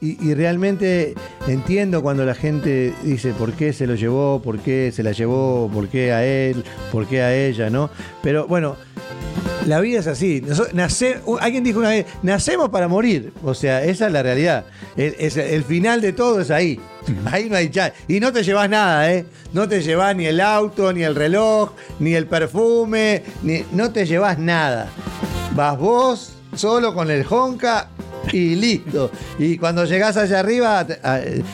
Y, realmente entiendo cuando la gente dice por qué se lo llevó, por qué se la llevó, por qué a él, por qué a ella, ¿no? Pero bueno, la vida es así. nace, alguien dijo una vez, nacemos para morir. O sea, esa es la realidad. El, el final de todo es ahí. Ahí no hay chat. Y no te llevas nada, ¿eh? No te llevas ni el auto, ni el reloj, ni el perfume, ni, no te llevas nada. Vas vos solo con el Honka y listo. Y cuando llegás allá arriba,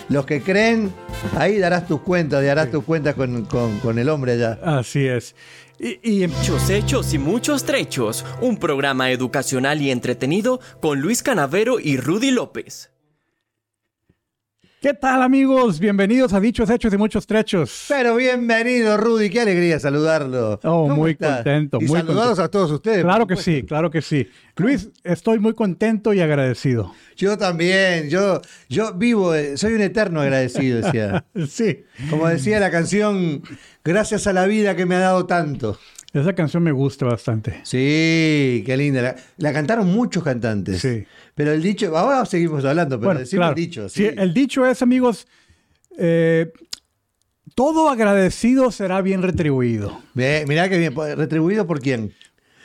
los que creen, ahí darás tus cuentas, darás tus cuentas con, el hombre allá. Así es. Y, y, Muchos hechos y muchos trechos, un programa educacional y entretenido con Luis Canavero y Rudy López. ¿Qué tal amigos? Bienvenidos a Dichos Hechos y Muchos Trechos. Pero bienvenido Rudy, qué alegría saludarlo. Oh, muy contento. Y muy saludados a todos ustedes. Claro que sí, claro que sí. Luis, estoy muy contento y agradecido. Yo también, yo, yo vivo, eh, soy un eterno agradecido, decía. sí. Como decía la canción, gracias a la vida que me ha dado tanto. Esa canción me gusta bastante. Sí, qué linda. La, cantaron muchos cantantes. Sí. Pero el dicho, ahora seguimos hablando, pero decimos el dicho. Sí. el dicho es, amigos, eh, todo agradecido será bien retribuido. mirá que bien. ¿Retribuido por quién?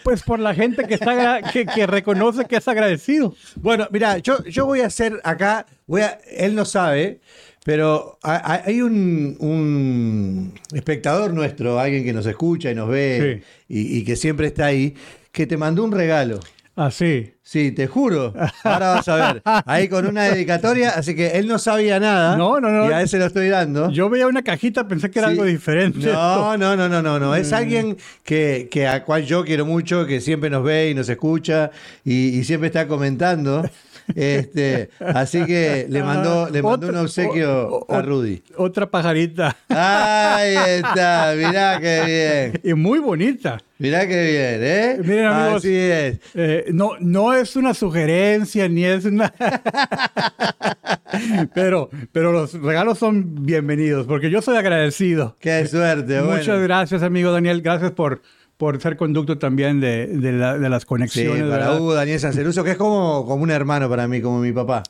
Pues por la gente que, está, que, reconoce que es agradecido. Bueno, mira, yo, yo voy a hacer acá, voy a, él no sabe, pero hay un, espectador nuestro, alguien que nos escucha y nos ve y, que siempre está ahí, que te mandó un regalo. Ah, sí. Sí, te juro. Ahora vas a ver. Ahí con una dedicatoria, así que él no sabía nada. No, no, no. Y a él se lo estoy dando. Yo veía una cajita, pensé que era algo diferente. No, no, no, no, no, no. Es mm. alguien que, que, a cual yo quiero mucho, que siempre nos ve y nos escucha y, y siempre está comentando. Este, así que le mandó, le mandó un obsequio a Rudy. Otra pajarita. Ahí está, mirá qué bien. Y muy bonita. Mirá qué bien, ¿eh? Miren, amigos. Así es. Eh, no, no es una sugerencia ni es una. pero, pero los regalos son bienvenidos porque yo soy agradecido. Qué suerte, Muchas gracias, amigo Daniel. Gracias por por ser conducto también de, de, las conexiones. Sí, para Hugo, Daniel Sanceruso, que es como, como un hermano para mí, como mi papá.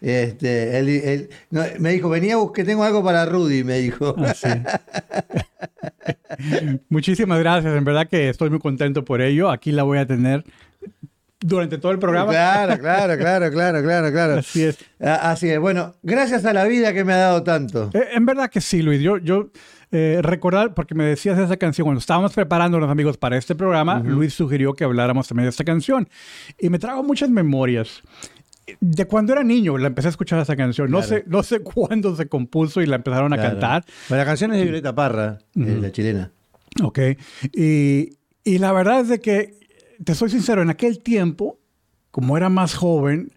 Este, él, me dijo, venía que tengo algo para Rudy, me dijo. Ah, Muchísimas gracias, en verdad que estoy muy contento por ello. Aquí la voy a tener durante todo el programa. Claro, claro, claro, claro, claro, claro. Así es. Así es. Bueno, gracias a la vida que me ha dado tanto. Eh, en verdad que sí, Luis. Yo, yo eh, recordar, porque me decías esa canción, cuando estábamos preparando los amigos para este programa, Luis sugirió que habláramos también de esta canción. Y me trajo muchas memorias. De cuando era niño la empecé a escuchar esa canción. No, sé, no sé cuándo se compuso y la empezaron a cantar. la canción es de Violeta Parra, la chilena. Ok. Y, y la verdad es de que, te soy sincero, en aquel tiempo, como era más joven,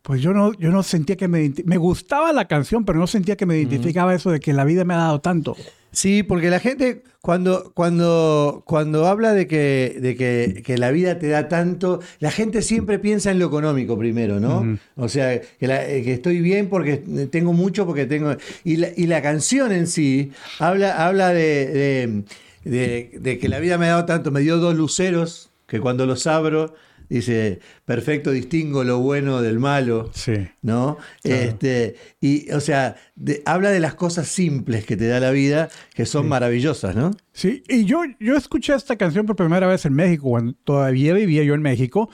pues yo no, yo no sentía que me... Me gustaba la canción, pero no sentía que me identificaba eso de que la vida me ha dado tanto. Sí, porque la gente cuando, cuando, cuando habla de, que, de que, la vida te da tanto, la gente siempre piensa en lo económico primero, ¿no? O sea, que, estoy bien porque tengo mucho, porque tengo... Y la, y la canción en sí habla, habla de, de que la vida me ha dado tanto, me dio dos luceros que cuando los abro dice, perfecto, distingo lo bueno del malo, sí, ¿no? Este, y, o sea, habla de las cosas simples que te da la vida, que son maravillosas, ¿no? Sí, y yo, yo escuché esta canción por primera vez en México, cuando todavía vivía yo en México,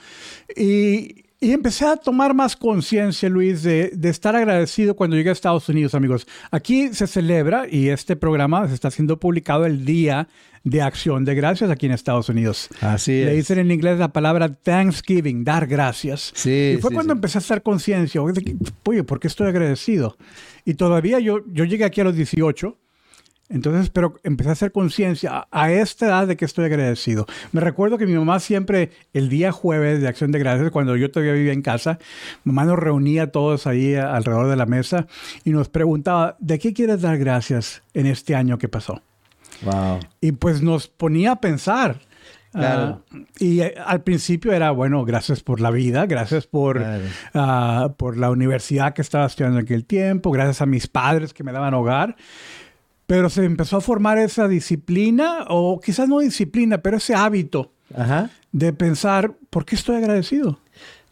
y, y empecé a tomar más conciencia, Luis, de, de, estar agradecido cuando llegué a Estados Unidos, amigos. Aquí se celebra y este programa se está siendo publicado el día de acción de gracias aquí en Estados Unidos. Así Le dicen en inglés la palabra Thanksgiving, dar gracias. Sí, y fue cuando empecé a hacer conciencia, oye, ¿por qué estoy agradecido? Y todavía yo, yo llegué aquí a los 18 entonces, pero empecé a hacer conciencia a, esta edad de que estoy agradecido. Me recuerdo que mi mamá siempre, el día jueves de Acción de Gracias, cuando yo todavía vivía en casa, mamá nos reunía todos ahí alrededor de la mesa y nos preguntaba, ¿de qué quieres dar gracias en este año que pasó? Wow. Y pues nos ponía a pensar. Claro. y eh, al principio era, bueno, gracias por la vida, gracias por, ah, por la universidad que estaba estudiando en aquel tiempo, gracias a mis padres que me daban hogar. Pero se empezó a formar esa disciplina, o quizás no disciplina, pero ese hábito de pensar, ¿por qué estoy agradecido?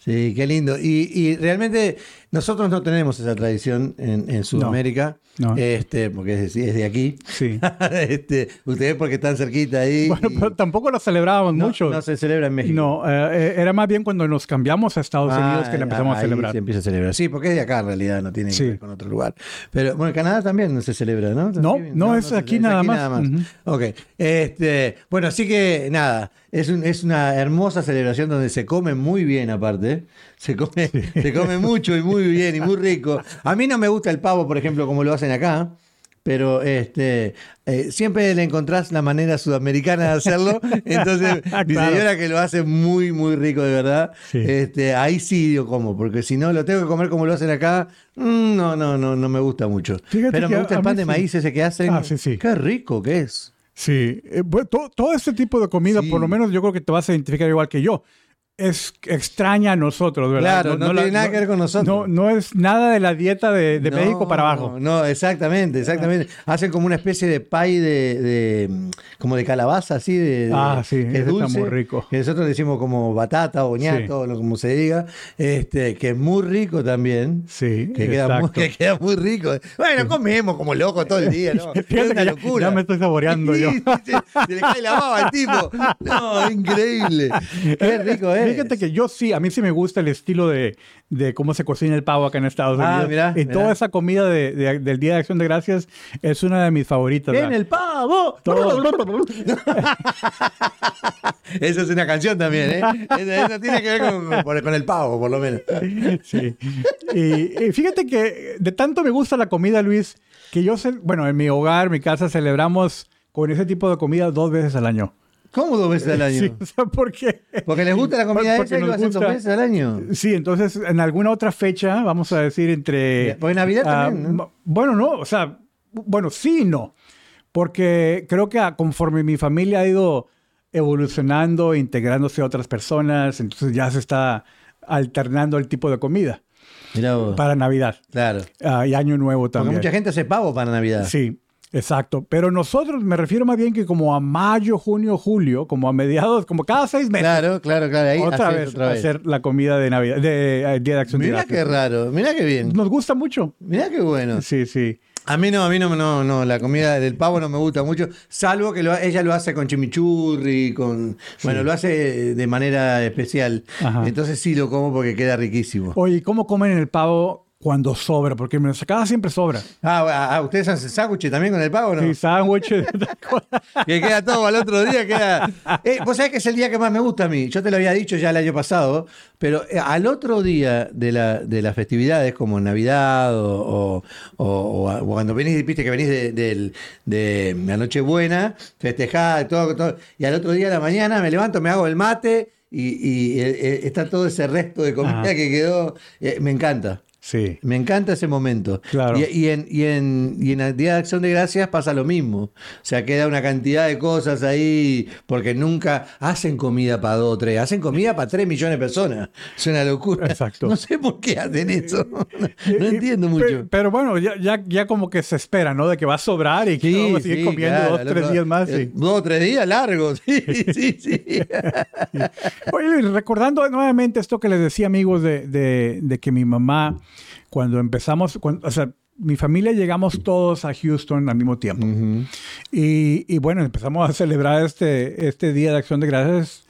Sí, qué lindo. Y, realmente Nosotros no tenemos esa tradición en, en Sudamérica, no. Este, porque es, es de aquí. Sí. este, ustedes porque están cerquita ahí. Bueno, y- pero tampoco lo celebrábamos no, mucho. no se celebra en México. No, eh, eh, era más bien cuando nos cambiamos a Estados Ah, Unidos que la empezamos a celebrar. Se empieza a celebrar. Sí, porque es de acá en realidad, no tiene que Sí. ver con otro lugar. Pero bueno, en Canadá también no se celebra, ¿no? No, no, es aquí nada más. Ok. Este, bueno, así que nada, es, un- es una hermosa celebración donde se come muy bien aparte. Se come, se come mucho y muy bien y muy rico. A mí no me gusta el pavo, por ejemplo, como lo hacen acá. Pero este eh, siempre le encontrás la manera sudamericana de hacerlo. Entonces, mi señora que lo hace muy, muy rico de verdad. Sí. Este, ahí sí yo como, porque si no lo tengo que comer como lo hacen acá, mm, no, no, no, no me gusta mucho. Fíjate Pero me gusta el pan de sí. maíz ese que hacen. Ah, sí, sí. Qué rico que es. Sí, eh, bueno, to- todo, este tipo de comida, por lo menos yo creo que te vas a identificar igual que yo. Es extraña a nosotros, ¿verdad? Claro, no tiene nada que ver con nosotros. No, es nada de la dieta de, de México para abajo. No, exactamente, exactamente. Hacen como una especie de pie de, de, como de calabaza, así de, de- Ah, sí, que es está dulce, muy rico. Que nosotros decimos como batata o ñato, o como se diga, este, que es muy rico también. Sí, Que queda, muy, exacto. que queda muy rico. Bueno, comemos como locos todo el día, ¿no? Es una ya- locura. ya me estoy saboreando yo. se le cae la baba al tipo. No, increíble. Qué rico es. Fíjate que yo sí, a mí sí me gusta el estilo de, de cómo se cocina el pavo acá en Estados Ah, Unidos. mirá, y mirá. toda esa comida de- de- del Día de Acción de Gracias es una de mis favoritas. ¡Ven ¿verdad? el pavo! Esa es una canción también, ¿eh? Eso, eso tiene que ver con, con- el pavo, por lo menos. Sí. Y, y fíjate que de tanto me gusta la comida, Luis, que yo, bueno, en mi hogar, mi casa, celebramos con ese tipo de comida dos veces al año. ¿Cómo dos veces al año? Sí, o sea, ¿por qué? Porque les gusta la comida Porque esa y lo hacen dos gusta. veces al año. Sí, entonces en alguna otra fecha, vamos a decir entre... Porque Navidad ah, también, ¿no? Bueno, no, o sea, bueno, sí y no. Porque creo que conforme mi familia ha ido evolucionando, integrándose a otras personas, entonces ya se está alternando el tipo de comida para Navidad Claro. ah, y Año Nuevo Porque también. mucha gente hace pavo para Navidad. Sí, exacto. Pero nosotros, me refiero más bien que como a mayo, junio, julio, como a mediados, como cada seis meses. Claro, claro, claro. Ahí otra haces vez, otra vez. hacer la comida de Navidad, de, eh, Día de Acción de Gracias. qué raro, mirá qué bien. Nos gusta mucho. Mirá qué bueno. Sí, sí. A mí no, a mí no, no, no, la comida del pavo no me gusta mucho, salvo que lo- ella lo hace con chimichurri, con, bueno, lo hace de manera especial. Ajá. Entonces sí lo como porque queda riquísimo. Oye, ¿cómo comen el pavo cuando sobra? Porque en nuestra casa siempre sobra. Ah, ah, ¿ustedes hacen sándwiches también con el pavo, no? Sí, sándwiches. Que queda todo al otro día, queda... Eh, Vos sabés que es el día que más me gusta a mí. Yo te lo había dicho ya el año pasado, pero eh, al otro día de, la, de las festividades, como Navidad o, o- o- o cuando venís, viste que venís de, del- de la Nochebuena, festejada, todo, todo, y al otro día de la mañana me levanto, me hago el mate y, y, eh, eh, está todo ese resto de comida que quedó. eh, me encanta. Sí. Me encanta ese momento. Claro. Y, y en, y, en, y en Día de Acción de Gracias pasa lo mismo. O sea, queda una cantidad de cosas ahí, porque nunca hacen comida para dos o tres, hacen comida para tres millones de personas. Es una locura. Exacto. No sé por qué hacen eso. No, Y- entiendo pe- mucho. Pero, bueno, ya, ya, ya como que se espera, ¿no? De que va a sobrar y que vamos a seguir comiendo claro, dos, al tres días más. eh, sí. Dos o tres días largos. Sí, sí, sí. Oye, recordando nuevamente esto que les decía, amigos, de, de- de que mi mamá, cuando empezamos, cuando- o sea, mi familia llegamos todos a Houston al mismo tiempo. Ujú. Y, y bueno, empezamos a celebrar este, este Día de Acción de Gracias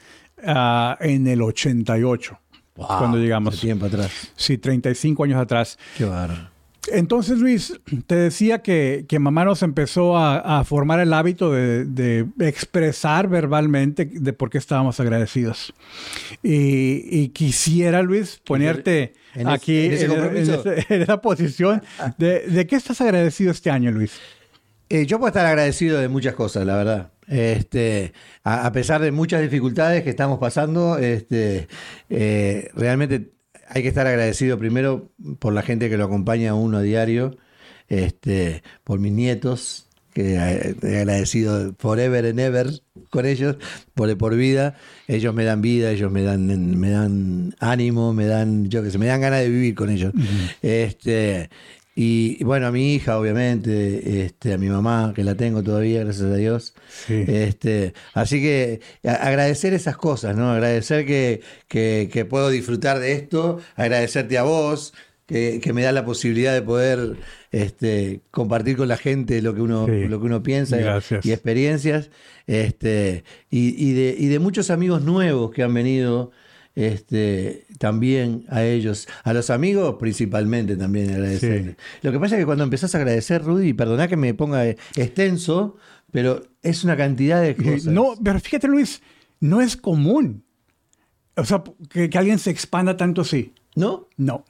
ah, en el 88, Wow, cuando llegamos. tiempo atrás. Sí, 35 años atrás. Qué bárbaro. Entonces, Luis, te decía que, que mamá nos empezó a, a formar el hábito de, de expresar verbalmente de por qué estábamos agradecidos. Y, y quisiera, Luis, ponerte en ese- aquí en ese en, esa posición de, de qué estás agradecido este año, Luis. Eh, yo puedo estar agradecido de muchas cosas, la verdad. Este, a, a pesar de muchas dificultades que estamos pasando, este, eh, realmente hay que estar agradecido primero por la gente que lo acompaña a uno a diario, este, por mis nietos, que he agradecido forever and ever con ellos, por, por vida. Ellos me dan vida, ellos me dan, me dan ánimo, me dan, yo que sé, me dan ganas de vivir con ellos. Este, y, bueno, a mi hija, obviamente, este, a mi mamá, que la tengo todavía, gracias a Dios. Sí. Este, así que agradecer esas cosas, ¿no? Agradecer que, que, que puedo disfrutar de esto, agradecerte a vos, que, que me da la posibilidad de poder este, compartir con la gente lo que uno, Sí. lo que uno piensa y- y experiencias. Este, y, y de, y de muchos amigos nuevos que han venido este, también a ellos, a los amigos principalmente también agradecerles. Lo que pasa es que cuando empezás a agradecer, Rudy, perdona que me ponga extenso, pero es una cantidad de Eh, cosas. No, pero fíjate, Luis, no es común. O sea, que, que alguien se expanda tanto así. ¿No? No.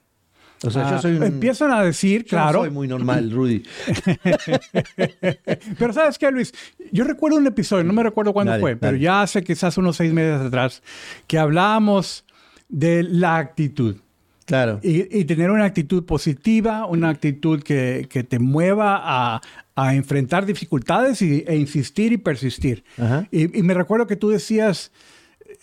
O sea, Ah, yo soy un... Empiezan a decir, yo no claro. soy muy normal, Rudy. Pero ¿sabes qué, Luis? Yo recuerdo un episodio, no me recuerdo cuándo Dale, fue, pero dale. ya hace quizás unos seis meses atrás, que hablábamos de la actitud. Claro. Y, y tener una actitud positiva, una actitud que, que te mueva a, a enfrentar dificultades y, e insistir y persistir. Ajá. Y, y me recuerdo que tú decías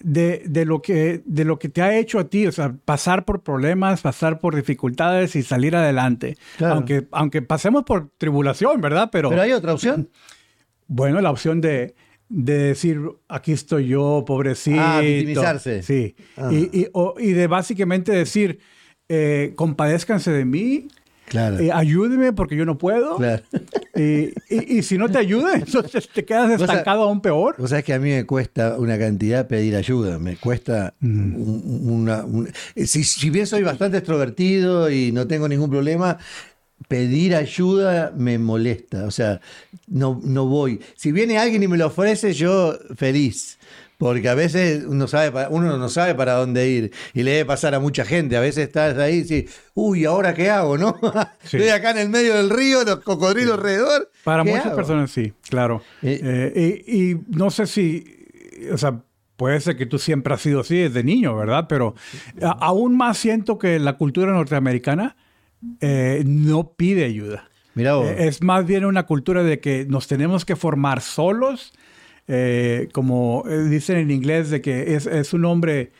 de, de lo que, de lo que te ha hecho a ti, o sea, pasar por problemas, pasar por dificultades y salir adelante. Claro. Aunque, aunque pasemos por tribulación, ¿verdad? Pero, Pero hay otra opción. bueno, la opción de, de decir, aquí estoy yo, pobrecito. Ah, victimizarse. Sí. Ah. Y, y- o- y de básicamente decir, eh, compadézcanse de mí, Claro. eh, ayúdeme porque yo no puedo. Claro. Y, y- y si no te ayuda, entonces te quedas estancado aún peor. Vos sabés que a mí me cuesta una cantidad pedir ayuda, me cuesta un- una... un- eh, si, si bien soy bastante extrovertido y no tengo ningún problema, pedir ayuda me molesta, o sea, no, no voy. Si viene alguien y me lo ofrece, yo feliz. Porque a veces uno, sabe, uno no sabe para dónde ir y le debe pasar a mucha gente. A veces estás ahí y dices, uy, ¿ahora qué hago? ¿No? Sí. Estoy acá en el medio del río, los cocodrilos alrededor. Para ¿qué muchas hago? personas sí, claro. Eh, Eh, y, y no sé si, o sea, puede ser que tú siempre has sido así desde niño, ¿verdad? Pero a- aún más siento que la cultura norteamericana eh, no pide ayuda. Vos. Eh, es más bien una cultura de que nos tenemos que formar solos, eh, como eh, dicen en inglés, de que es, es un hombre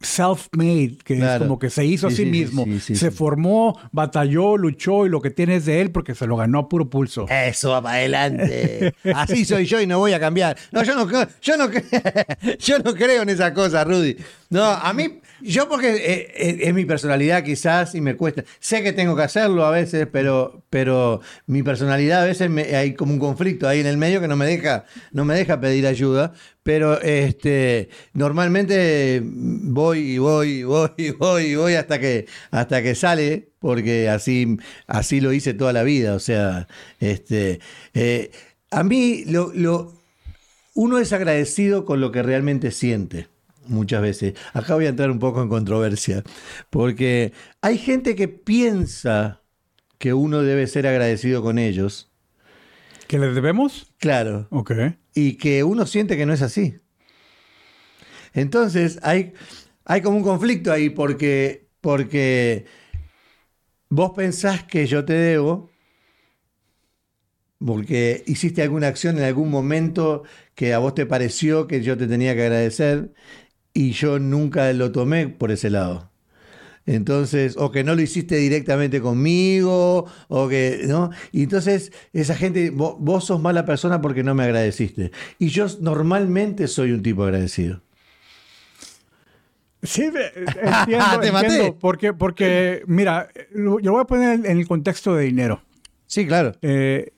self-made, que es como que se hizo a Sí, sí, sí, sí, mismo, sí, se formó, batalló, luchó y lo que tiene es de él porque se lo ganó a puro pulso. Eso va para adelante. Así soy yo y no voy a cambiar. No, yo no, yo no, yo no creo en esas cosas, Rudy. No, a mí, yo porque eh, eh, es mi personalidad quizás y me cuesta. Sé que tengo que hacerlo a veces, pero, pero mi personalidad a veces me- hay como un conflicto ahí en el medio que no me deja, no me deja pedir ayuda. Pero este, normalmente voy y voy y voy y voy y voy hasta que, hasta que sale, porque así, así lo hice toda la vida. O sea, este, eh, a mí lo, lo- uno es agradecido con lo que realmente siente. Muchas veces. Acá voy a entrar un poco en controversia, porque hay gente que piensa que uno debe ser agradecido con ellos, ¿Que les debemos? claro, Ok. y que uno siente que no es así. Entonces hay, hay como un conflicto ahí porque, porque vos pensás que yo te debo porque hiciste alguna acción en algún momento que a vos te pareció que yo te tenía que agradecer y yo nunca lo tomé por ese lado. Entonces, o que no lo hiciste directamente conmigo, o que, ¿no? Y entonces, esa gente, vos, vos sos mala persona porque no me agradeciste. Y yo normalmente soy un tipo agradecido. Sí, entiendo, Te maté. entiendo, Porque, porque, mira, lo- yo lo voy a poner en el contexto de dinero. Sí, claro. Eh,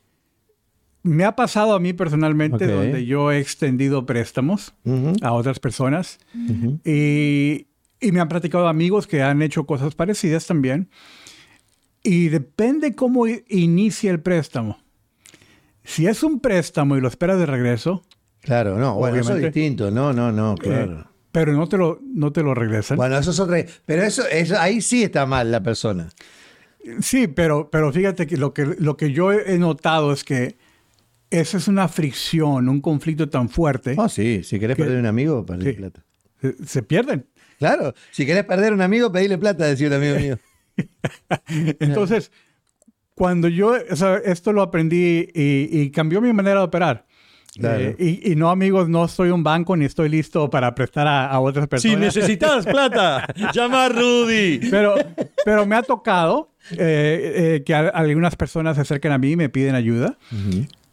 me ha pasado a mí personalmente donde yo he extendido préstamos a otras personas y, y me han platicado amigos que han hecho cosas parecidas también. Y depende cómo inicia el préstamo. Si es un préstamo y lo esperas de regreso, Claro, no, bueno, eso es distinto. No, no, no, eh, claro. pero no te lo, no te lo regresan. Bueno, eso es otra. Pero eso, eso, ahí sí está mal la persona. Sí, pero, pero fíjate que lo, que lo que yo he notado es que esa es una fricción, un conflicto tan fuerte, Oh, sí, si querés perder un amigo, perdés Sí. plata. se, se pierden. Claro, si querés perder un amigo, pedile plata, decía un amigo mío. Entonces, cuando yo, o sea, esto lo aprendí y, y cambió mi manera de operar. Claro. Eh, y, y no, amigos, no soy un banco ni estoy listo para prestar a, a otras Si personas. necesitas plata, llama a Rudy. Pero, pero me ha tocado eh, eh, que a- algunas personas se acerquen a mí y me piden ayuda.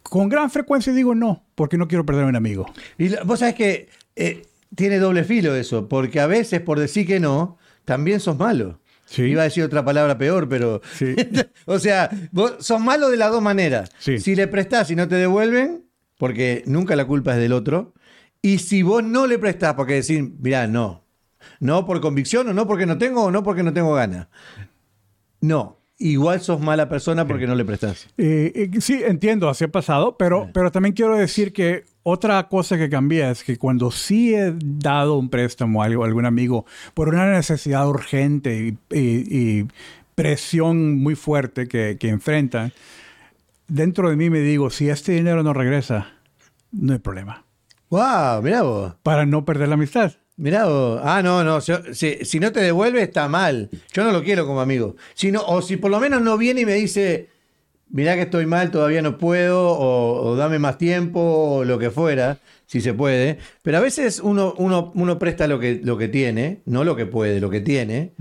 Con gran frecuencia digo no, porque no quiero perder a un amigo. Y vos sabés que eh, tiene doble filo eso, porque a veces por decir que no, también sos malo. Sí. Iba a decir otra palabra peor, pero. Sí. o sea, vos sos malo de las dos maneras. Sí. Si le prestás y no te devuelven, porque nunca la culpa es del otro. Y si vos no le prestás, porque decís, mirá, no. No por convicción, o no porque no tengo, o no porque no tengo ganas. No. Igual sos mala persona porque no le prestás. Eh, eh, sí, entiendo, así ha pasado, pero, pero también quiero decir que otra cosa que cambia es que cuando sí he dado un préstamo a algún amigo por una necesidad urgente y, y- y presión muy fuerte que, que enfrentan, dentro de mí me digo, si este dinero no regresa, no hay problema. ¡Wow! Mirá vos. Para no perder la amistad. Mirá vos. Ah, no, no. Si, si- si no te devuelve, está mal. Yo no lo quiero como amigo. Si no- o si por lo menos no viene y me dice, mirá que estoy mal, todavía no puedo, o, o dame más tiempo, o lo que fuera, si se puede. Pero a veces uno, uno, uno presta lo que, lo que tiene, no lo que puede, lo que tiene.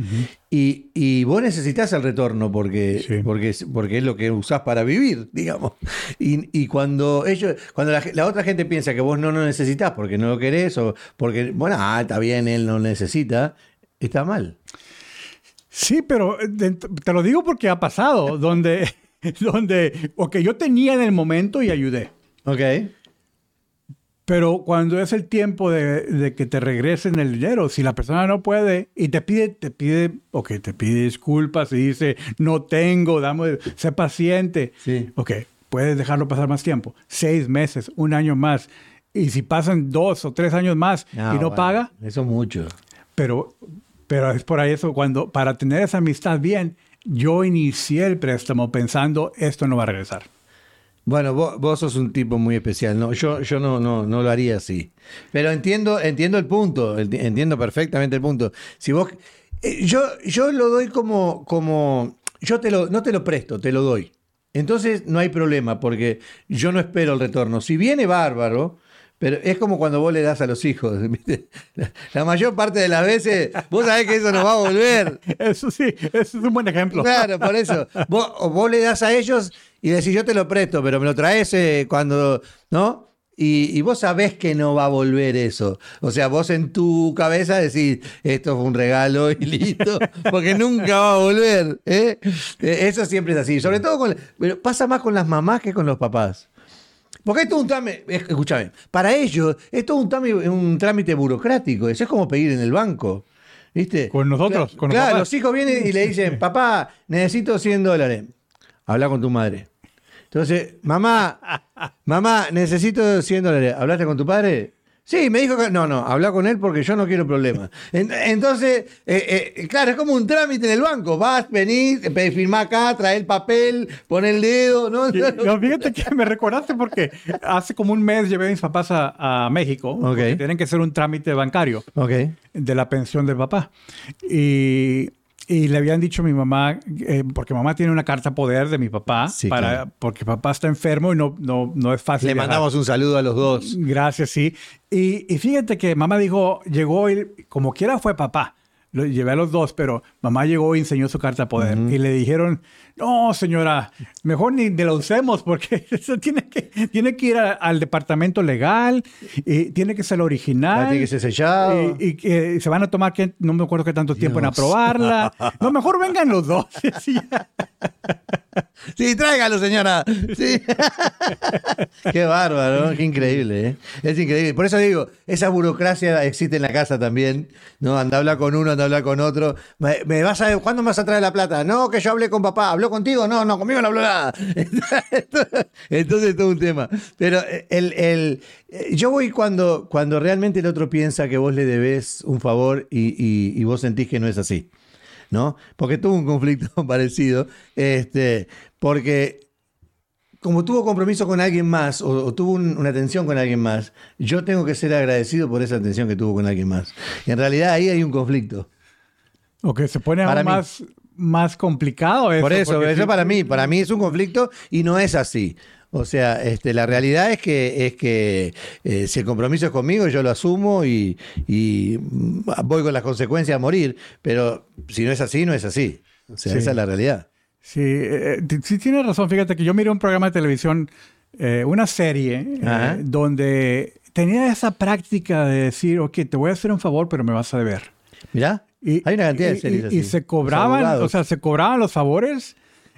y, y vos necesitas el retorno porque, Sí. porque, es- porque es lo que usás para vivir, digamos. Y, y cuando ellos, cuando la, la otra gente piensa que vos no lo necesitas porque no lo querés, o porque, bueno, ah, está bien, él no necesita, está mal. Sí, pero eh, te lo digo porque ha pasado, donde, donde, ok, yo tenía en el momento y ayudé. Ok. Pero cuando es el tiempo de, de que te regresen el dinero, si la persona no puede y te pide, te pide, ok, te pide disculpas y dice, no tengo, dame, sé paciente. Sí. Ok, puedes dejarlo pasar más tiempo, seis meses, un año más. Y si pasan dos o tres años más y no bueno, paga, Eso es mucho. pero, pero es por ahí eso, cuando para tener esa amistad bien, yo inicié el préstamo pensando, esto no va a regresar. Bueno, vos, vos sos un tipo muy especial, ¿no? Yo, yo no, no, no lo haría así. Pero entiendo, entiendo el punto, enti- entiendo perfectamente el punto. Si vos. eh, yo, yo lo doy como. como yo te lo, no te lo presto, te lo doy. Entonces no hay problema, porque yo no espero el retorno. Si viene bárbaro, pero es como cuando vos le das a los hijos. ¿viste? La, mayor parte de las veces, vos sabés que eso no va a volver. Eso sí, eso es un buen ejemplo. Claro, por eso. Vos, vos le das a ellos y decís, yo te lo presto, pero me lo traes eh, cuando, ¿no? Y, y vos sabés que no va a volver eso. O sea, vos en tu cabeza decís, esto fue un regalo y listo, porque nunca va a volver. ¿eh? Eh, Eso siempre es así. Sobre todo con... Pero pasa más con las mamás que con los papás. Porque esto es un trámite, escúchame, para ellos esto es un trámite, un trámite burocrático, eso es como pedir en el banco. ¿Viste? Con nosotros, con los Claro, papás. los hijos vienen y le dicen, papá, necesito 100 dólares. Habla con tu madre. Entonces, mamá, mamá, necesito 100 dólares. ¿Hablaste con tu padre? Sí, me dijo que. No, no, habla con él porque yo no quiero problemas. En- Entonces, eh, eh, claro, es como un trámite en el banco. Vas, venís, firmá acá, trae el papel, pon el dedo, ¿no? Fíjate que me recordaste porque hace como un mes llevé a mis papás a, a México. porque Ok. Tienen que hacer un trámite bancario Ok. de la pensión del papá. Y, y le habían dicho a mi mamá, eh, porque mamá tiene una carta poder de mi papá, Sí, para, claro. porque papá está enfermo y no, no, no es fácil. Le viajar. mandamos un saludo a los dos. Gracias, sí. Y, y fíjate que mamá dijo, llegó y como quiera fue papá. Lo llevé a los dos, pero mamá llegó y enseñó su carta de poder. Y le dijeron, no, señora, mejor ni de lo usemos porque eso tiene que, tiene que ir a- al departamento legal y tiene que ser original. Ah, tiene que ser sellado. Y, que se van a tomar, que, no me acuerdo qué tanto tiempo en Dios. aprobarla. No, mejor vengan los dos. Sí, tráigalo, señora. Sí. Qué bárbaro, qué increíble. ¿eh? Es increíble. Por eso digo, esa burocracia existe en la casa también. ¿no? Anda a hablar con uno, anda a hablar con otro. Me, vas a, ¿Cuándo me vas a traer la plata? No, que yo hablé con papá. ¿Habló contigo? No, no, conmigo no habló nada. Entonces es todo un tema. Pero el, el- yo voy cuando, cuando realmente el otro piensa que vos le debes un favor y, y- y vos sentís que no es así. ¿No? Porque tuvo un conflicto parecido, este, porque como tuvo compromiso con alguien más o, o tuvo un- una atención con alguien más, yo tengo que ser agradecido por esa atención que tuvo con alguien más. Y en realidad ahí hay un conflicto. O que se pone aún más, más complicado eso. por eso, eso sí- para mí, para mí es un conflicto y no es así. O sea, este, la realidad es que, es que eh, si el compromiso es conmigo, yo lo asumo y, y, voy con las consecuencias a morir. Pero si no es así, no es así. O sea, Sí. esa es la realidad. Sí, eh, t- sí tienes razón. Fíjate que yo miré un programa de televisión, eh, una serie, eh, donde tenía esa práctica de decir, ok, te voy a hacer un favor, pero me vas a deber. Mirá. Hay una cantidad de y- series y, así. y se cobraban, o sea, se cobraban los favores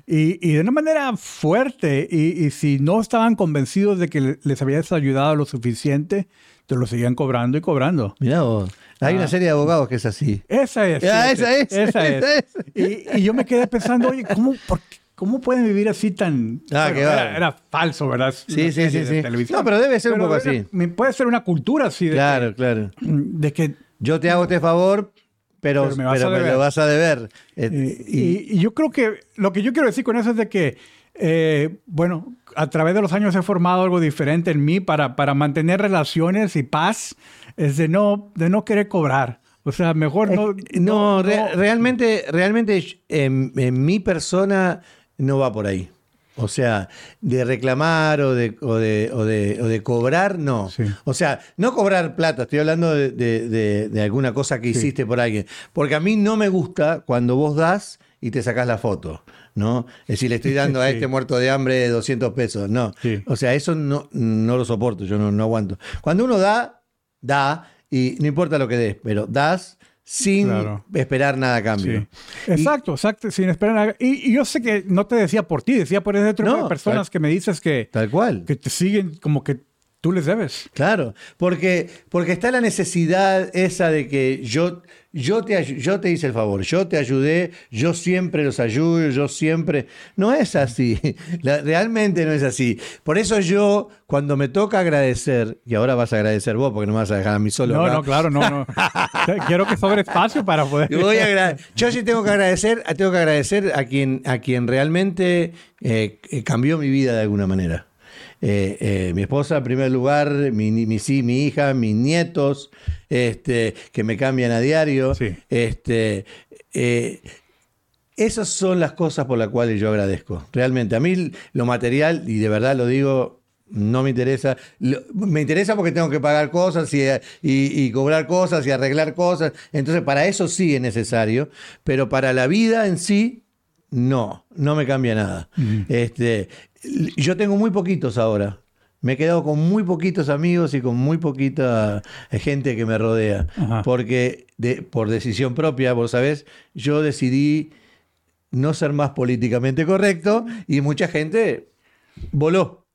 y, y de una manera fuerte. Y, y si no estaban convencidos de que le- les habías ayudado lo suficiente, te lo seguían cobrando y cobrando. Mirá vos. Hay Ah. una serie de abogados que es así. Esa es. Ah, esa es, Esa es. esa es. Y, y yo me quedé pensando, oye, ¿cómo, por qué- ¿cómo pueden vivir así tan... Ah, qué era, bárbaro. era falso, ¿verdad? Sí, sí, sí, sí. televisión. No, pero debe ser un poco era- así. Puede ser una cultura así de, Claro, claro. que, de que Yo te hago este favor, pero, Pero me vas pero a me lo vas a deber. Eh, y- y, y yo creo que lo que yo quiero decir con eso es de que, eh, bueno, a través de los años he formado algo diferente en mí para, para mantener relaciones y paz, es de no, de no querer cobrar. O sea, mejor no... Eh, no, re- realmente, realmente en, en mi persona no va por ahí. O sea, de reclamar o de, o de, o de, o de cobrar, no. Sí. O sea, no cobrar plata, estoy hablando de, de- de- alguna cosa que Sí. hiciste por alguien. Porque a mí no me gusta cuando vos das y te sacás la foto. ¿no? Es decir, le estoy dando a Sí. este muerto de hambre 200 pesos. No. O sea, eso no, no lo soporto, yo no, no aguanto. Cuando uno da, da, y no importa lo que des, pero das sin Claro. esperar nada a cambio. Sí. Exacto, exacto, sin esperar nada. Y, y yo sé que no te decía por ti, decía por ese tipo No, de personas tal- que me dices que, Tal cual. que te siguen como que tú les debes. Claro, porque, porque está la necesidad esa de que yo, yo, te, yo te hice el favor, yo te ayudé, yo siempre los ayudo, yo siempre... No es así, La- realmente no es así. Por eso yo, cuando me toca agradecer, y ahora vas a agradecer vos porque no me vas a dejar a mí solo. No, acá, no, claro, no, no. Quiero que sobre espacio para poder. Voy a yo sí tengo que agradecer, tengo que agradecer a quien, a quien realmente eh, eh, cambió mi vida de alguna manera. Eh, eh, mi esposa en primer lugar, mi, mi, sí, mi hija, mis nietos, este, que me cambian a diario. Sí. Este, eh, esas son las cosas por las cuales yo agradezco. Realmente, a mí lo material, y de verdad lo digo, no me interesa. Me interesa porque tengo que pagar cosas y, y- y cobrar cosas y arreglar cosas. Entonces, para eso sí es necesario, pero para la vida en sí, no, no me cambia nada. este, yo tengo muy poquitos ahora. Me he quedado con muy poquitos amigos y con muy poquita eh, gente que me rodea. Ajá. Porque de- por decisión propia, vos sabés, yo decidí no ser más políticamente correcto y mucha gente voló.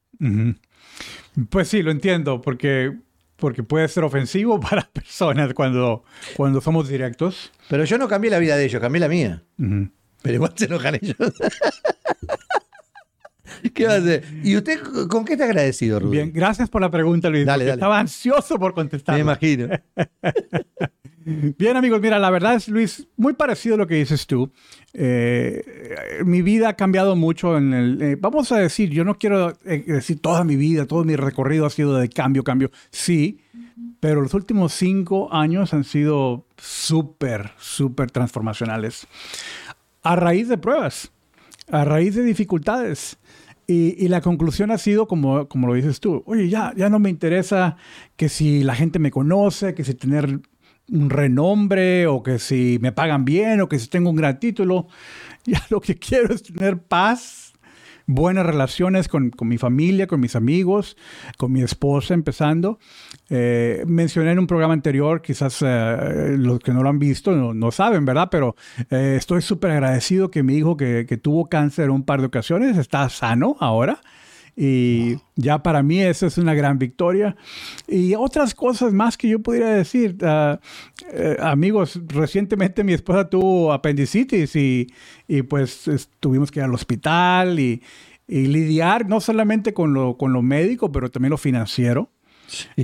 Pues sí, lo entiendo, porque, porque puede ser ofensivo para personas cuando, cuando somos directos. Pero yo no cambié la vida de ellos, cambié la mía. Pero igual se enojan ellos. ¿Qué va a hacer? ¿Y usted con qué está agradecido, Rubén? Bien, gracias por la pregunta, Luis. Dale, dale. Estaba ansioso por contestar. Me imagino. Bien, amigos, mira, la verdad es, Luis, muy parecido a lo que dices tú. Eh, eh, mi vida ha cambiado mucho en el... eh, vamos a decir, yo no quiero eh, decir toda mi vida, todo mi recorrido ha sido de cambio, cambio. Sí, pero los últimos cinco años han sido súper, súper transformacionales. A raíz de pruebas, a raíz de dificultades. Y, y la conclusión ha sido, como, como lo dices tú, oye, ya, ya no me interesa que si la gente me conoce, que si tener un renombre o que si me pagan bien o que si tengo un gran título. Ya lo que quiero es tener paz, buenas relaciones con, con mi familia, con mis amigos, con mi esposa empezando. Eh, mencioné en un programa anterior, quizás eh, los que no lo han visto no, no saben, ¿verdad? Pero eh, estoy súper agradecido que mi hijo que, que tuvo cáncer un par de ocasiones está sano ahora. Y ya para mí eso es una gran victoria. Y otras cosas más que yo podría decir. eh, amigos, recientemente mi esposa tuvo apendicitis y, y pues es- tuvimos que ir al hospital y, y lidiar no solamente con lo, con lo médico, pero también lo financiero.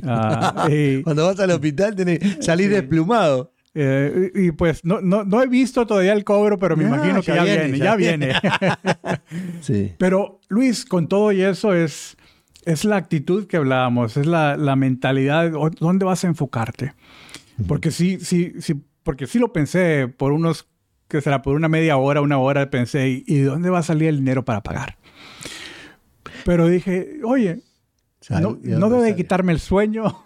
Ah, y- Cuando vas al hospital tenés, salís desplumado. Eh, y, y, pues no, no, no he visto todavía el cobro, pero me Ah, imagino que ya viene, viene, ya viene. Sí. Pero Luis, con todo y eso es, es la actitud que hablábamos, es la, la mentalidad, ¿dónde vas a enfocarte? Porque sí, sí, sí, porque sí lo pensé por unos, que será por una media hora, una hora, pensé, ¿y y de dónde va a salir el dinero para pagar? Pero dije, oye, Sal- no, ¿de no debe quitarme el sueño.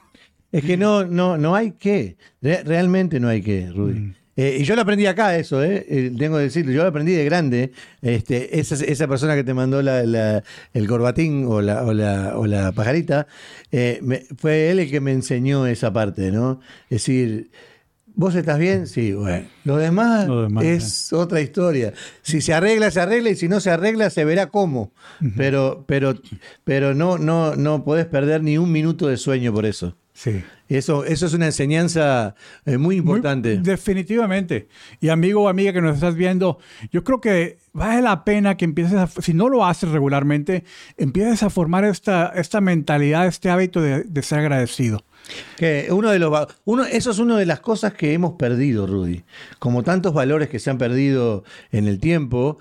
Es que no, no, no hay que. Re- realmente no hay que, Rudy. Mm. Eh, y yo lo aprendí acá, eso, eh, eh, tengo que decirlo. Yo lo aprendí de grande. Este, esa, esa persona que te mandó la- la- el corbatín o la, o la, o la pajarita, eh, me- fue él el que me enseñó esa parte, ¿no? Es decir, ¿Vos estás bien? Sí, bueno. Lo demás, Lo demás, es otra historia. Si se arregla, se arregla, y si no se arregla, se verá cómo. Pero, pero, pero no, no, no podés perder ni un minuto de sueño por eso. Sí. Eso, eso es una enseñanza eh, muy importante. Muy- definitivamente. Y amigo o amiga que nos estás viendo, yo creo que vale la pena que empieces a, si no lo haces regularmente, empieces a formar esta, esta mentalidad, este hábito de, de ser agradecido. Que uno de los uno, eso es una de las cosas que hemos perdido, Rudy. Como tantos valores que se han perdido en el tiempo,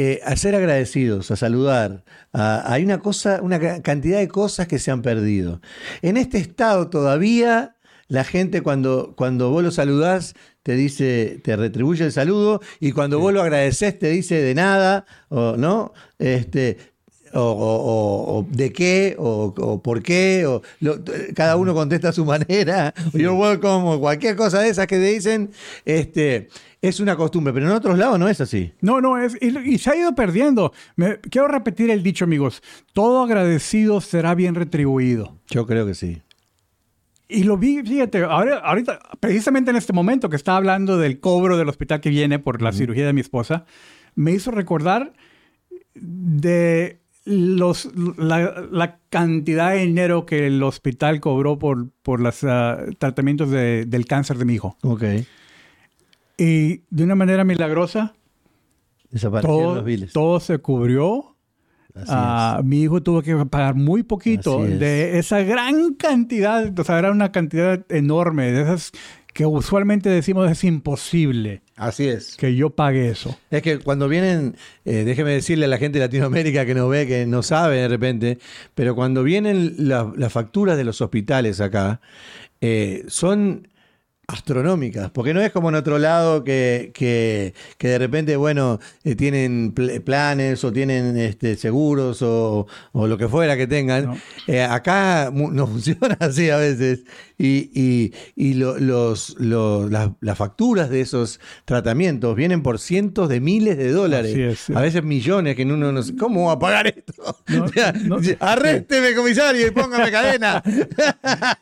eh, a ser agradecidos, a saludar. a- hay una cosa, una ca- cantidad de cosas que se han perdido. En este estado todavía la gente cuando, cuando vos lo saludás te dice, te retribuye el saludo y cuando vos lo agradeces te dice de nada, o no, este, o, o- o- de qué, o, o por qué, o lo- cada uno contesta a su manera, o you're welcome, o cualquier cosa de esas que te dicen, este, es una costumbre, pero en otros lados no es así. No, no, es, y, y se ha ido perdiendo. Me- quiero repetir el dicho, amigos. Todo agradecido será bien retribuido. Yo creo que sí. Y lo vi, fíjate, ahora, ahorita, precisamente en este momento que estaba hablando del cobro del hospital que viene por la cirugía de mi esposa, me hizo recordar de los, la, la cantidad de dinero que el hospital cobró por, por los ah, tratamientos de- del cáncer de mi hijo. Ok. Y de una manera milagrosa, Desaparecieron todo, los biles. todo se cubrió. Ah, mi hijo tuvo que pagar muy poquito es. de esa gran cantidad, o sea, era una cantidad enorme, de esas que usualmente decimos es imposible. Así es. que yo pague eso. Es que cuando vienen, eh, déjeme decirle a la gente de Latinoamérica que nos ve, que no sabe de repente, pero cuando vienen la- las facturas de los hospitales acá, eh, son astronómicas, porque no es como en otro lado que, que, que de repente, bueno, eh, tienen pl- planes o tienen este, seguros o, o lo que fuera que tengan. No. Eh, acá no funciona así a veces. Y, y- y lo- los, los- las, las facturas de esos tratamientos vienen por cientos de miles de dólares. Así es, sí. A veces millones que uno no sé, ¿cómo va a pagar esto? No, O sea, no. dice, Arrésteme, comisario, y póngame cadena.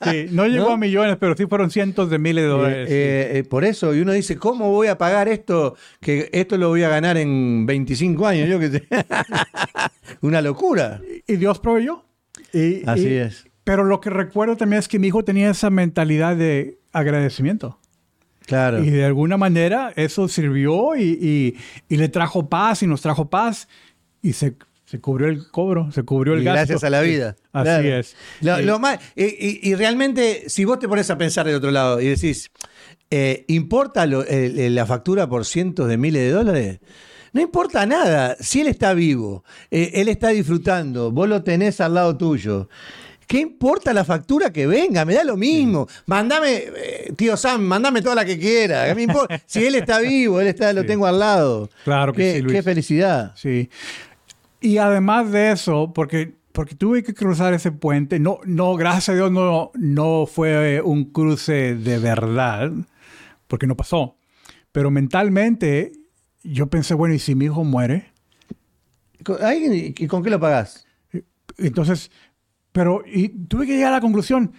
Sí, no llegó a millones, pero sí fueron cientos de miles de dólares. Eh, eh, por eso, y uno dice, ¿cómo voy a pagar esto? Que esto lo voy a ganar en 25 años, yo sé. Una locura. y Dios proveyó. Y- Así y- es. Pero lo que recuerdo también es que mi hijo tenía esa mentalidad de agradecimiento. Claro. Y de alguna manera eso sirvió y, y- y le trajo paz y nos trajo paz y se, se cubrió el cobro, se cubrió el Y gasto. gracias a la vida. Así Claro. es. Lo, más, y, y- y realmente, si vos te pones a pensar del otro lado y decís, eh, ¿importa lo- la factura por cientos de miles de dólares? No importa nada. Si él está vivo, eh, él está disfrutando, vos lo tenés al lado tuyo. ¿Qué importa la factura que venga? Me da lo mismo. Mándame, eh, tío Sam, mándame toda la que quiera. ¿Qué me importa? Si él está vivo, él está, lo Sí. tengo al lado. Claro que qué, sí, Luis. qué felicidad. Sí. Y además de eso, porque, porque tuve que cruzar ese puente, no, no, gracias a Dios no, no fue un cruce de verdad, porque no pasó. Pero mentalmente yo pensé, bueno, ¿y si mi hijo muere? ¿Con, ay, ¿y con qué lo pagás? Entonces, pero y tuve que llegar a la conclusión,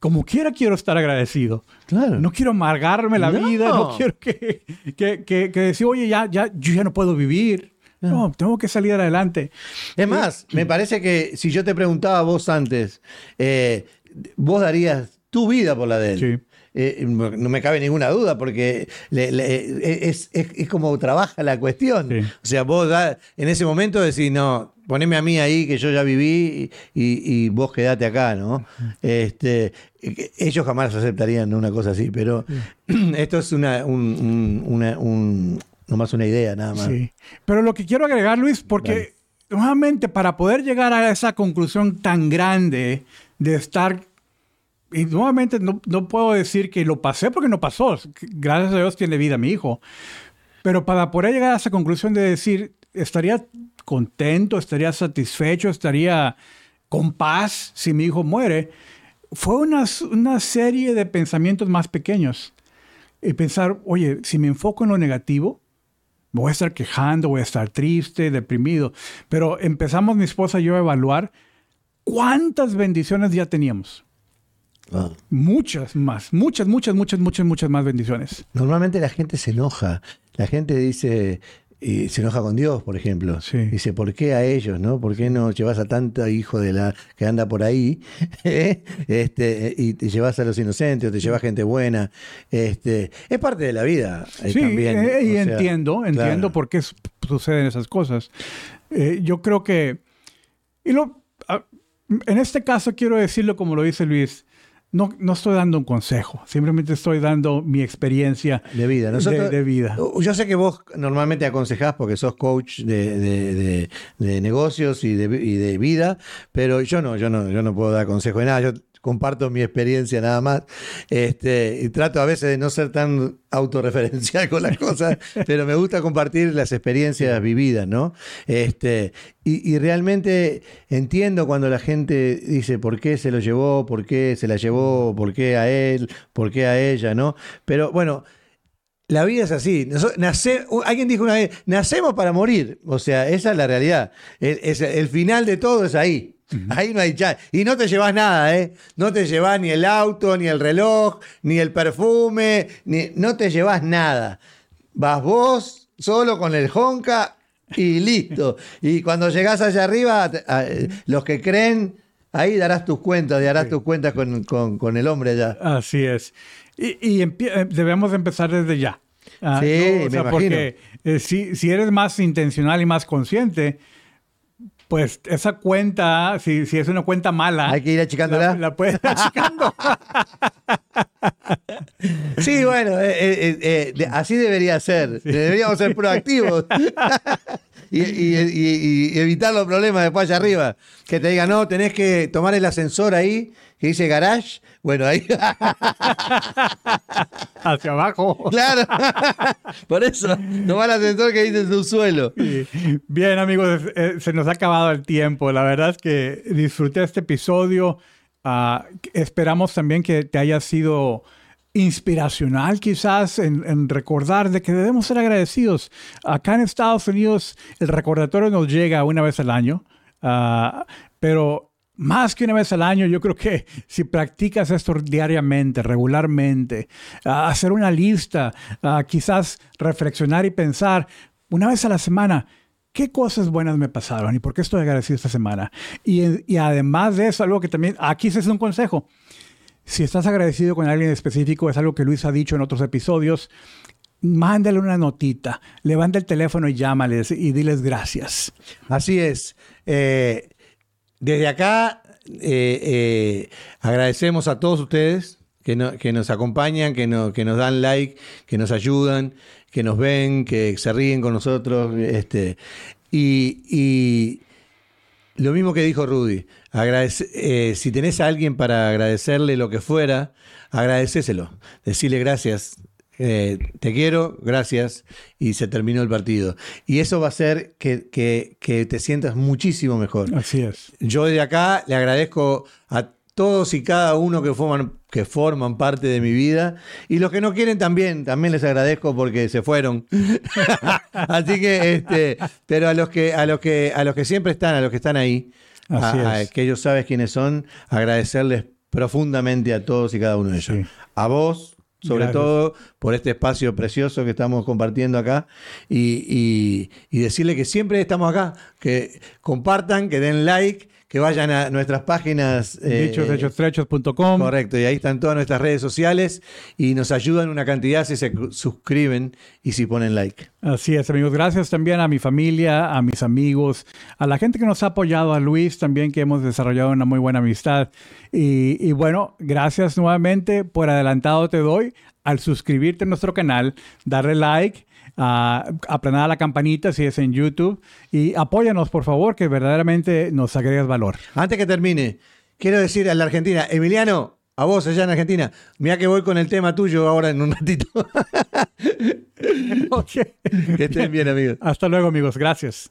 como quiera quiero estar agradecido. Claro. No quiero amargarme la No. vida, no quiero que, que, que, que decir, oye, ya, ya, yo ya no puedo vivir. No, tengo que salir adelante. Es más, me parece que si yo te preguntaba a vos antes, eh, vos darías tu vida por la de él. Sí. Eh, no me cabe ninguna duda porque le- le- es, es- es como trabaja la cuestión. Sí. O sea, vos da- en ese momento decís, no, poneme a mí ahí que yo ya viví y, y vos quedate acá, ¿no? Este, eh, ellos jamás aceptarían una cosa así, pero esto es una, un, un- una- un- nomás una idea nada más. Sí. Pero lo que quiero agregar, Luis, porque Dale. nuevamente para poder llegar a esa conclusión tan grande de estar, y nuevamente no, no puedo decir que lo pasé porque no pasó, gracias a Dios tiene vida mi hijo, pero para poder llegar a esa conclusión de decir, estaría contento, estaría satisfecho, estaría con paz si mi hijo muere, fue una, una serie de pensamientos más pequeños. Y pensar, oye, si me enfoco en lo negativo, me voy a estar quejando, voy a estar triste, deprimido. Pero empezamos mi esposa y yo a evaluar cuántas bendiciones ya teníamos. Ah. Muchas más, muchas, muchas, muchas, muchas, muchas más bendiciones. Normalmente la gente se enoja. La gente dice, y se enoja con Dios, por ejemplo. Sí. Dice, ¿por qué a ellos, no? ¿Por qué no llevas a tanto hijo de la que anda por ahí? ¿eh? este, y te llevas a los inocentes o te llevas gente buena. Este, es parte de la vida eh, Sí, también. eh, y o sea, entiendo, entiendo claro. por qué suceden esas cosas. Eh, yo creo que, y lo, en este caso quiero decirlo como lo dice Luis, no, no estoy dando un consejo, simplemente estoy dando mi experiencia De vida. Nosotros, de, de vida. Yo sé que vos normalmente aconsejás porque sos coach de, de- negocios y de, y de vida, pero yo no, yo no, yo no puedo dar consejo de nada. Yo comparto mi experiencia nada más. Este, y trato a veces de no ser tan autorreferencial con las cosas, pero me gusta compartir las experiencias vividas, ¿no? Este, y, y realmente entiendo cuando la gente dice por qué se lo llevó, por qué se la llevó, por qué a él, por qué a ella, ¿no? Pero bueno. La vida es así. Nace- alguien dijo una vez, nacemos para morir. O sea, esa es la realidad. El, es- el final de todo es ahí. Ahí no hay chance. Y no te llevas nada, ¿eh? No te llevas ni el auto, ni el reloj, ni el perfume, ni, no te llevas nada. Vas vos solo con el honka y listo. Y cuando llegás allá arriba, te- a- eh, los que creen, ahí darás tus cuentas, y harás tus cuentas con, con- con el hombre allá. Así es. Y, y eh, debemos empezar desde ya. Ah, Sí, me imagino. Porque eh, si, si eres más intencional y más consciente, pues esa cuenta, si, si es una cuenta mala, Hay que ir achicándola. la, la puedes ir achicando. Sí, bueno, eh, eh, eh, de- así debería ser. Deberíamos ser proactivos. Y, y- y- y evitar los problemas después allá arriba. Que te digan, no, tenés que tomar el ascensor ahí, que dice garage. Bueno, ahí. hacia abajo. claro. Por eso, tomar el ascensor que dice subsuelo. Sí. Bien, amigos, eh, se nos ha acabado el tiempo. La verdad es que disfruté este episodio. Ah, esperamos también que te haya sido inspiracional quizás en, recordar de que debemos ser agradecidos. Acá en Estados Unidos el recordatorio nos llega una vez al año, ah, pero más que una vez al año, yo creo que si practicas esto diariamente, regularmente, ah, hacer una lista, ah, quizás reflexionar y pensar una vez a la semana, ¿qué cosas buenas me pasaron y por qué estoy agradecido esta semana? Y, y además de eso, algo que también, aquí se es un consejo. Si estás agradecido con alguien específico, es algo que Luis ha dicho en otros episodios, mándale una notita, levanta el teléfono y llámales y diles gracias. Así es. Eh, desde acá eh, eh, agradecemos a todos ustedes que, no- que nos acompañan, que, no- que nos dan like, que nos ayudan, que nos ven, que se ríen con nosotros. Este, y lo mismo que dijo Rudy, agradece- eh, si tenés a alguien para agradecerle lo que fuera, agradecéselo, decirle gracias, eh, te quiero, gracias, y se terminó el partido. Y eso va a hacer que, que- que te sientas muchísimo mejor. Así es. Yo de acá le agradezco a todos y cada uno que forman, que forman parte de mi vida. Y los que no quieren también, también les agradezco porque se fueron. Así que, este, pero a los que, a los que, a los que siempre están, a los que están ahí, a- Así a- es. que ellos saben quiénes son, agradecerles profundamente a todos y cada uno de ellos. Sí. A vos, sobre Gracias. todo, por este espacio precioso que estamos compartiendo acá y, y- y decirle que siempre estamos acá, que compartan, que den like, que vayan a nuestras páginas. eh, Dichoshechos.com. Correcto, y ahí están todas nuestras redes sociales y nos ayudan una cantidad si se suscriben y si ponen like. Así es, amigos. Gracias también a mi familia, a mis amigos, a la gente que nos ha apoyado, a Luis también, que hemos desarrollado una muy buena amistad. Y, y bueno, gracias nuevamente. Por adelantado te doy al suscribirte a nuestro canal, darle like, aplanar la campanita si es en YouTube y apóyanos, por favor, que verdaderamente nos agregas valor. Antes que termine, quiero decir a la Argentina, Emiliano, a vos allá en Argentina, mira que voy con el tema tuyo ahora en un ratito. Ok. que estén bien, amigos. Hasta luego, amigos. Gracias.